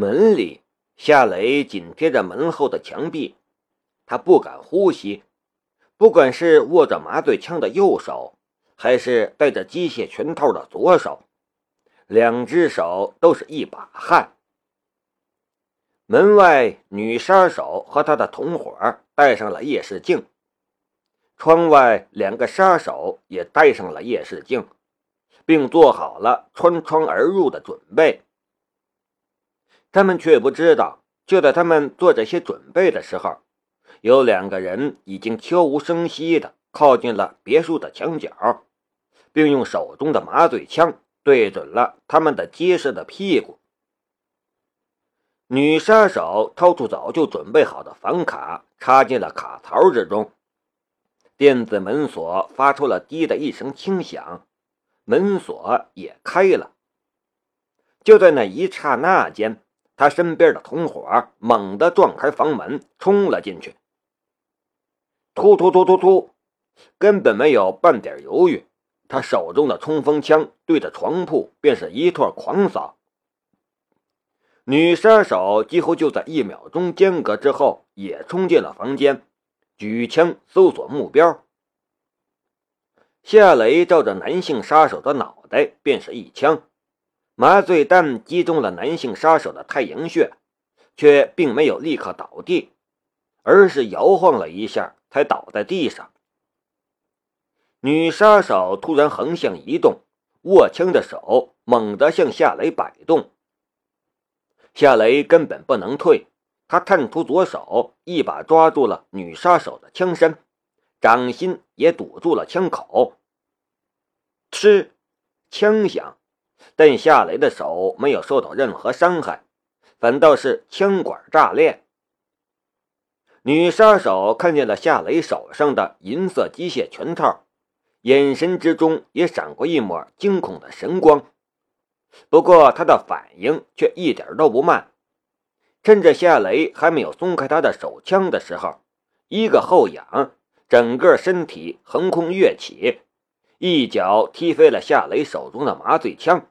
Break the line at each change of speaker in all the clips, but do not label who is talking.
门里，夏雷紧贴着门后的墙壁，他不敢呼吸。不管是握着麻醉枪的右手，还是戴着机械拳套的左手，两只手都是一把汗。门外，女杀手和她的同伙戴上了夜视镜，窗外两个杀手也戴上了夜视镜，并做好了穿窗而入的准备。他们却不知道，就在他们做这些准备的时候，有两个人已经悄无声息地靠近了别墅的墙角，并用手中的麻醉枪对准了他们的结实的屁股。女杀手掏出早就准备好的房卡，插进了卡槽之中。电子门锁发出了“滴”的一声轻响，门锁也开了。就在那一刹那间。他身边的同伙猛地撞开房门，冲了进去。突突突突突，根本没有半点犹豫，他手中的冲锋枪对着床铺便是一通狂扫。女杀手几乎就在一秒钟间隔之后，也冲进了房间，举枪搜索目标。夏雷照着男性杀手的脑袋便是一枪。麻醉弹击中了男性杀手的太阳穴，却并没有立刻倒地，而是摇晃了一下才倒在地上。女杀手突然横向移动，握枪的手猛地向夏雷摆动。夏雷根本不能退，他探出左手，一把抓住了女杀手的枪身，掌心也堵住了枪口。吃，枪响。但夏雷的手没有受到任何伤害，反倒是枪管炸裂。女杀手看见了夏雷手上的银色机械拳套，眼神之中也闪过一抹惊恐的神光。不过她的反应却一点都不慢，趁着夏雷还没有松开他的手枪的时候，一个后仰，整个身体横空跃起。一脚踢飞了夏雷手中的麻醉枪，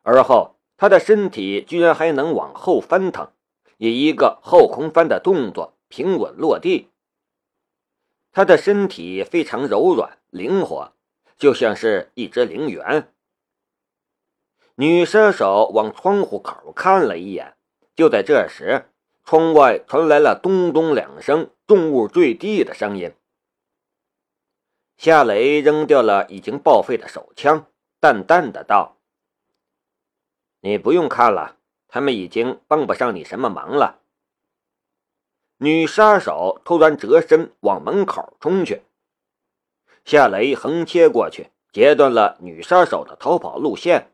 而后他的身体居然还能往后翻腾，以一个后空翻的动作平稳落地。他的身体非常柔软灵活，就像是一只灵猿。女杀手往窗户口看了一眼，就在这时，窗外传来了咚咚两声重物坠地的声音。夏雷扔掉了已经报废的手枪，淡淡的道：“你不用看了，他们已经帮不上你什么忙了。”女杀手突然折身往门口冲去，夏雷横切过去，截断了女杀手的逃跑路线。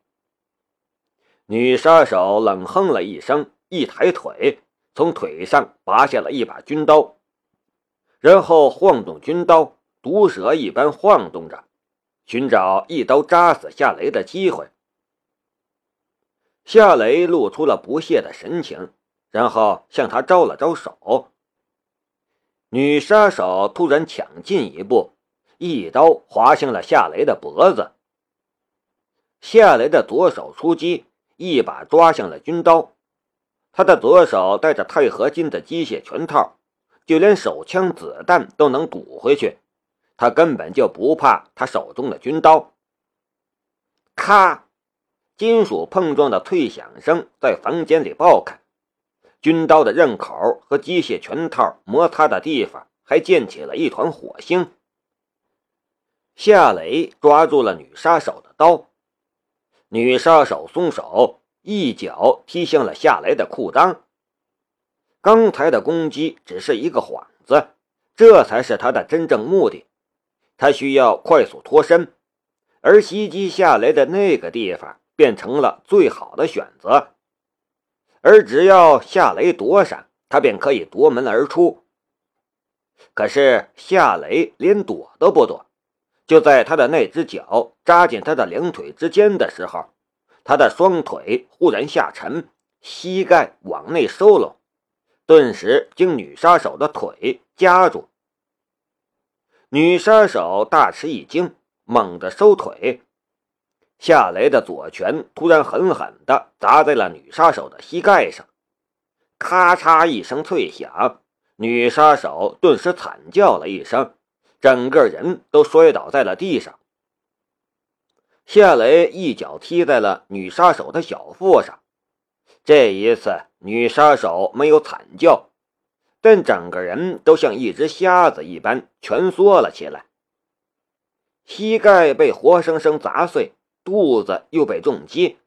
女杀手冷哼了一声，一抬腿，从腿上拔下了一把军刀，然后晃动军刀。毒蛇一般晃动着，寻找一刀扎死夏雷的机会。夏雷露出了不屑的神情，然后向他招了招手。女杀手突然抢进一步，一刀划向了夏雷的脖子。夏雷的左手出击，一把抓向了军刀。他的左手带着钛合金的机械拳套，就连手枪子弹都能堵回去。他根本就不怕他手中的军刀。咔，金属碰撞的脆响声在房间里爆开，军刀的刃口和机械拳套摩擦的地方还溅起了一团火星。夏雷抓住了女杀手的刀，女杀手松手，一脚踢向了夏雷的裤裆。刚才的攻击只是一个幌子，这才是他的真正目的。他需要快速脱身，而袭击夏雷的那个地方变成了最好的选择。而只要夏雷躲闪，他便可以夺门而出。可是夏雷连躲都不躲，就在他的那只脚扎进他的两腿之间的时候，他的双腿忽然下沉，膝盖往内收拢，顿时将女杀手的腿夹住。女杀手大吃一惊，猛地收腿。夏雷的左拳突然狠狠地砸在了女杀手的膝盖上，咔嚓一声脆响，女杀手顿时惨叫了一声，整个人都摔倒在了地上。夏雷一脚踢在了女杀手的小腹上，这一次女杀手没有惨叫，但整个人都像一只瞎子一般蜷缩了起来，膝盖被活生生砸碎，肚子又被重击，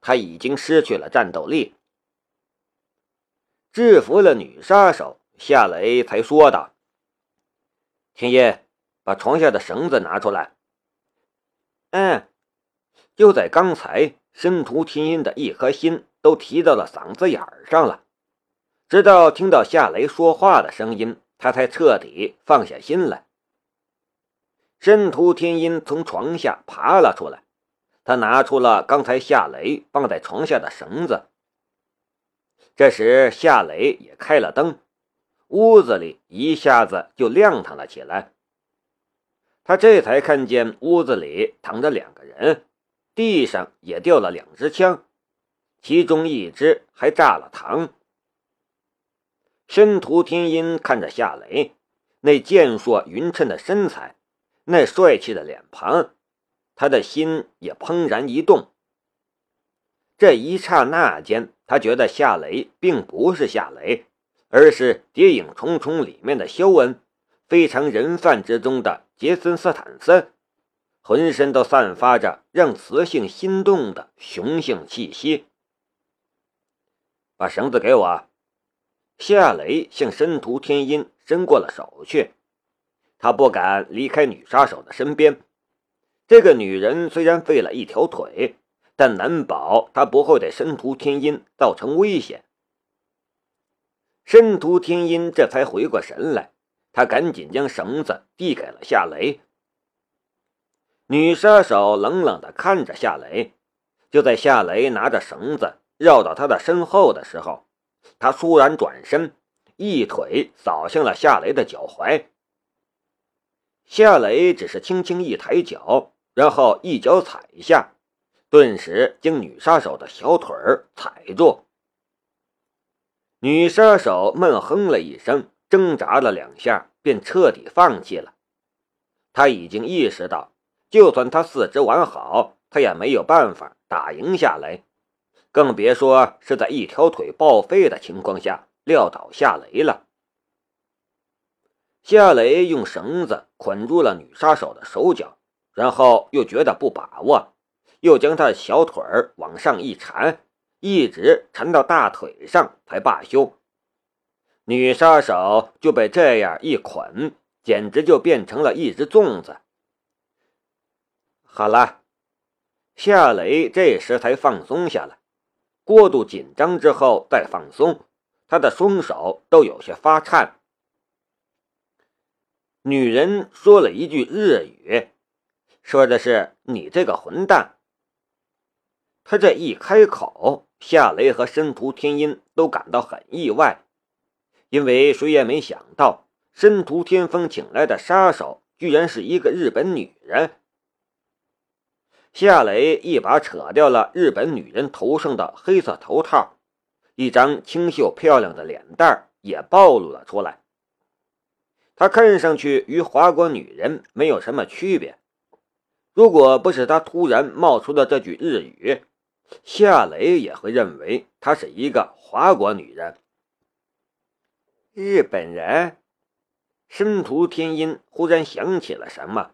他已经失去了战斗力。制服了女杀手，夏雷才说道：“天音，把床下的绳子拿出来。”
嗯。
就在刚才，申屠天音的一颗心都提到了嗓子眼儿上了。直到听到夏雷说话的声音，他才彻底放下心来。申屠天音从床下爬了出来，他拿出了刚才夏雷放在床下的绳子。这时，夏雷也开了灯，屋子里一下子就亮堂了起来。他这才看见屋子里躺着两个人。地上也掉了两支枪，其中一支还炸了膛。申屠天音看着夏雷那健硕匀称的身材，那帅气的脸庞，他的心也怦然一动。这一刹那间，他觉得夏雷并不是夏雷，而是《谍影重重》里面的肖恩，非常人贩之中的杰森·斯坦森。浑身都散发着让雌性心动的雄性气息。把绳子给我。夏雷向申屠天音伸过了手去，他不敢离开女杀手的身边。这个女人虽然废了一条腿，但难保她不会对申屠天音造成危险。申屠天音这才回过神来，他赶紧将绳子递给了夏雷。女杀手冷冷地看着夏雷，就在夏雷拿着绳子绕到他的身后的时候，他倏然转身，一腿扫向了夏雷的脚踝。夏雷只是轻轻一抬脚，然后一脚踩下，顿时将女杀手的小腿儿踩住。女杀手闷哼了一声，挣扎了两下，便彻底放弃了。她已经意识到。就算他四肢完好，他也没有办法打赢夏雷，更别说是在一条腿报废的情况下撂倒夏雷了。夏雷用绳子捆住了女杀手的手脚，然后又觉得不把握，又将她的小腿儿往上一缠，一直缠到大腿上才罢休。女杀手就被这样一捆，简直就变成了一只粽子。好了，夏雷这时才放松下来。过度紧张之后再放松，他的双手都有些发颤。女人说了一句日语，说的是“你这个混蛋”。他这一开口，夏雷和申屠天音都感到很意外，因为谁也没想到申屠天风请来的杀手居然是一个日本女人。夏雷一把扯掉了日本女人头上的黑色头套，一张清秀漂亮的脸蛋也暴露了出来。她看上去与华国女人没有什么区别。如果不是她突然冒出的这句日语，夏雷也会认为她是一个华国女人。日本人，申屠天音忽然想起了什么。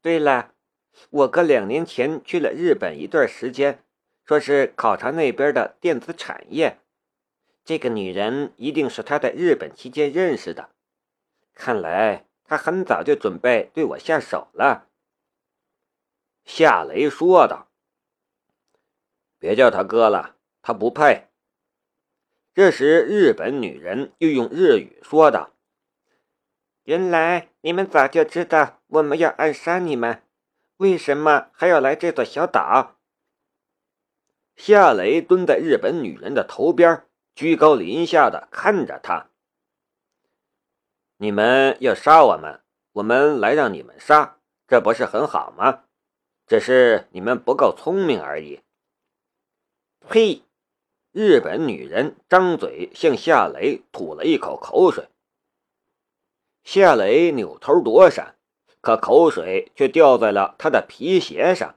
对了。我哥两年前去了日本一段时间，说是考察那边的电子产业。这个女人一定是他在日本期间认识的，看来他很早就准备对我下手了。”夏雷说道。“别叫他哥了，他不配。”这时，日本女人又用日语说道：“原来你们早就知道我们要暗杀你们。”为什么还要来这座小岛？夏雷蹲在日本女人的头边，居高临下的看着她。你们要杀我们，我们来让你们杀，这不是很好吗？只是你们不够聪明而已。呸！日本女人张嘴向夏雷吐了一口口水。夏雷扭头躲闪，可口水却掉在了他的皮鞋上，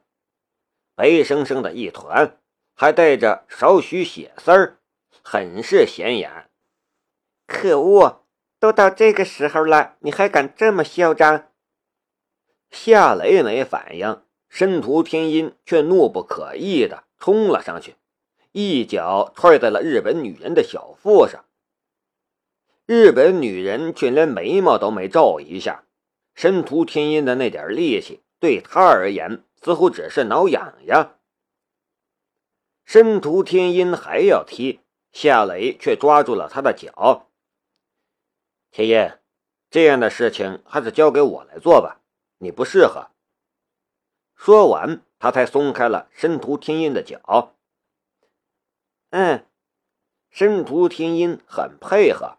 白生生的一团，还带着少许血丝儿，很是显眼。
可恶！都到这个时候了，你还敢这么嚣张？
夏雷没反应，申屠天音却怒不可遏的冲了上去，一脚踹在了日本女人的小腹上。日本女人却连眉毛都没皱一下，申屠天音的那点力气对他而言似乎只是挠痒痒。申屠天音还要踢，夏雷却抓住了他的脚。天音，这样的事情还是交给我来做吧，你不适合。说完，他才松开了申屠天音的脚。
嗯，
申屠天音很配合。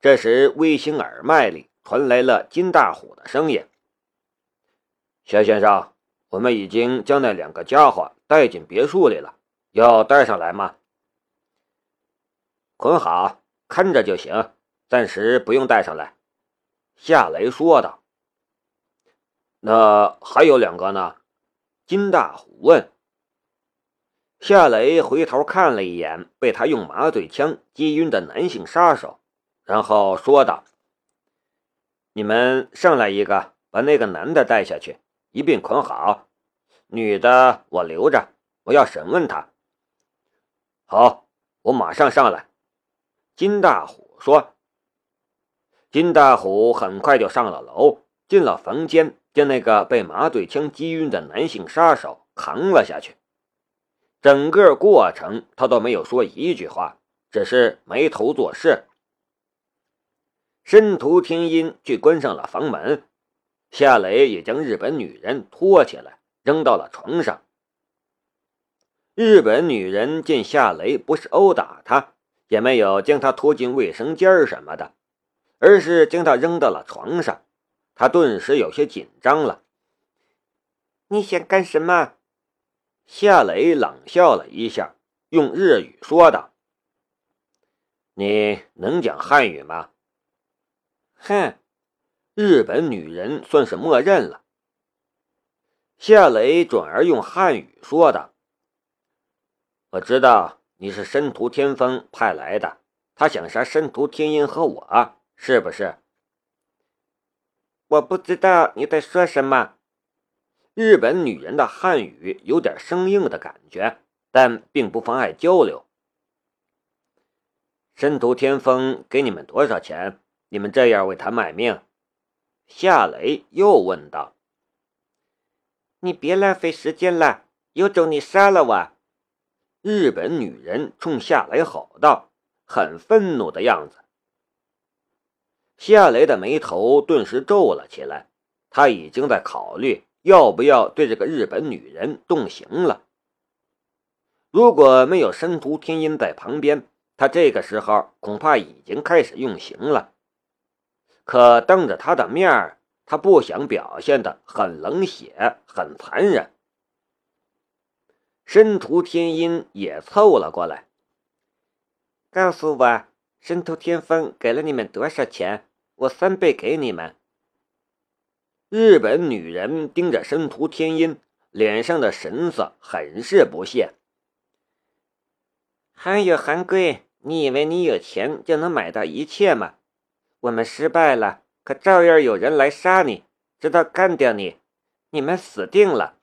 这时，微星耳麦里传来了金大虎的声音：“夏先生，我们已经将那两个家伙带进别墅里了，要带上来吗？”“
捆好，看着就行，暂时不用带上来。”夏雷说道。
“那还有两个呢？”金大虎问。夏雷回头看了一眼被他用麻醉枪击晕的男性杀手。然后说道：“你们上来一个，把那个男的带下去，一并捆好。女的我留着，我要审问他。”“好，我马上上来。”金大虎说。金大虎很快就上了楼，进了房间，将那个被麻醉枪击晕的男性杀手扛了下去。整个过程他都没有说一句话，只是埋头做事。申屠天音去关上了房门，夏雷也将日本女人拖起来扔到了床上。日本女人见夏雷不是殴打她，也没有将她拖进卫生间什么的，而是将她扔到了床上，她顿时有些紧张了。
你想干什么？
夏雷冷笑了一下，用日语说道：“你能讲汉语吗？”
哼，
日本女人算是默认了。夏雷转而用汉语说道：“我知道你是申屠天风派来的，他想杀申屠天音和我，是不是？”
我不知道你在说什么。
日本女人的汉语有点生硬的感觉，但并不妨碍交流。申屠天风给你们多少钱？你们这样为他卖命？夏雷又问道。
“你别浪费时间了，有种你杀了我！”
日本女人冲夏雷吼道，很愤怒的样子。夏雷的眉头顿时皱了起来，他已经在考虑要不要对这个日本女人动刑了。如果没有申屠天音在旁边，他这个时候恐怕已经开始用刑了。可当着他的面儿，他不想表现的很冷血、很残忍。申屠天音也凑了过来，
告诉我，申屠天风给了你们多少钱？我三倍给你们。
日本女人盯着申屠天音，脸上的神色很是不屑。
韩有韩贵，你以为你有钱就能买到一切吗？我们失败了，可照样有人来杀你，直到干掉你，你们死定了。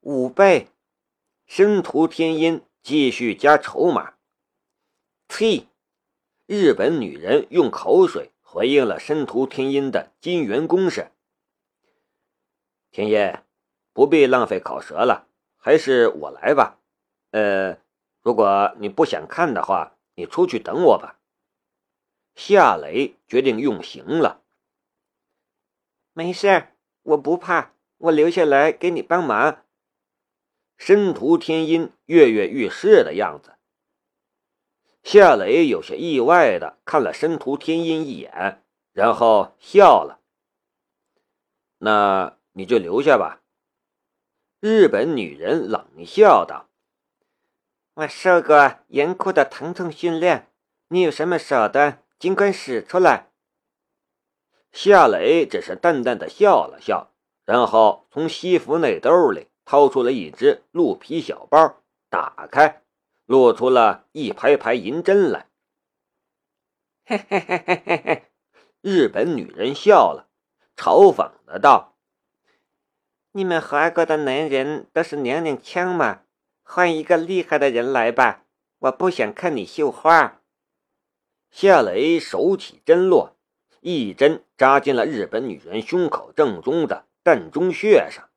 五倍，申屠天音继续加筹码。呸！日本女人用口水回应了申屠天音的金元攻势。天音，不必浪费口舌了，还是我来吧。呃，如果你不想看的话，你出去等我吧。夏雷决定用刑了。
没事，我不怕，我留下来给你帮忙。
申屠天音跃跃欲试的样子。夏雷有些意外的看了申屠天音一眼，然后笑了。那你就留下吧。日本女人冷笑道：“
我受过严酷的疼痛训练，你有什么手段，尽管使出来。
夏磊只是淡淡的笑了笑，然后从西服内兜里掏出了一只鹿皮小包，打开，露出了一排排银针来。
嘿嘿嘿嘿嘿嘿！
日本女人笑了，嘲讽的道：“
你们华国的男人都是娘娘腔吗？换一个厉害的人来吧，我不想看你绣花。”
夏雷手起针落。一针扎进了日本女人胸口正中的膻中穴上，